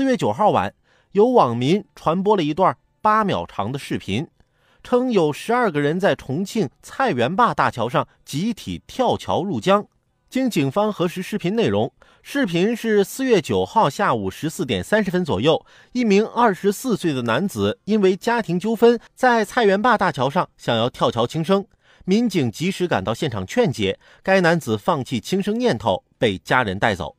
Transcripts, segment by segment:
四月九号晚，有网民传播了一段八秒长的视频，称有十二个人在重庆菜园坝大桥上集体跳桥入江。经警方核实视频内容，视频是四月九号下午十四点三十分左右，一名二十四岁的男子因为家庭纠纷，在菜园坝大桥上想要跳桥轻生，民警及时赶到现场劝解，该男子放弃轻生念头，被家人带走。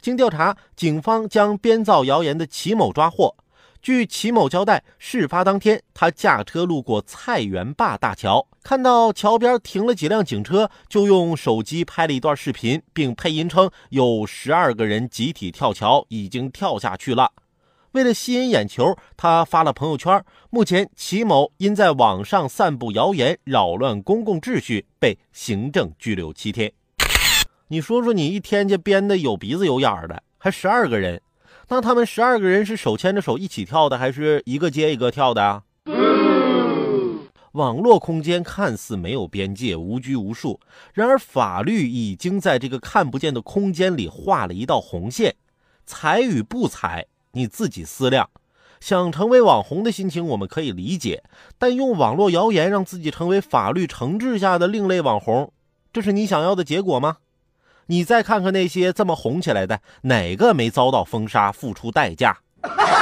经调查，警方将编造谣言的齐某抓获。据齐某交代，事发当天，他驾车路过菜园坝大桥，看到桥边停了几辆警车，就用手机拍了一段视频，并配音称有十二个人集体跳桥，已经跳下去了。为了吸引眼球，他发了朋友圈。目前，齐某因在网上散布谣言，扰乱公共秩序，被行政拘留七天。你说说，你一天就编的有鼻子有眼儿的，还十二个人。那他们十二个人是手牵着手一起跳的，还是一个接一个跳的啊？网络空间看似没有边界、无拘无束，然而法律已经在这个看不见的空间里画了一道红线，踩与不踩你自己思量。想成为网红的心情我们可以理解，但用网络谣言让自己成为法律惩治下的另类网红，这是你想要的结果吗？你再看看那些这么红起来的，哪个没遭到封杀、付出代价？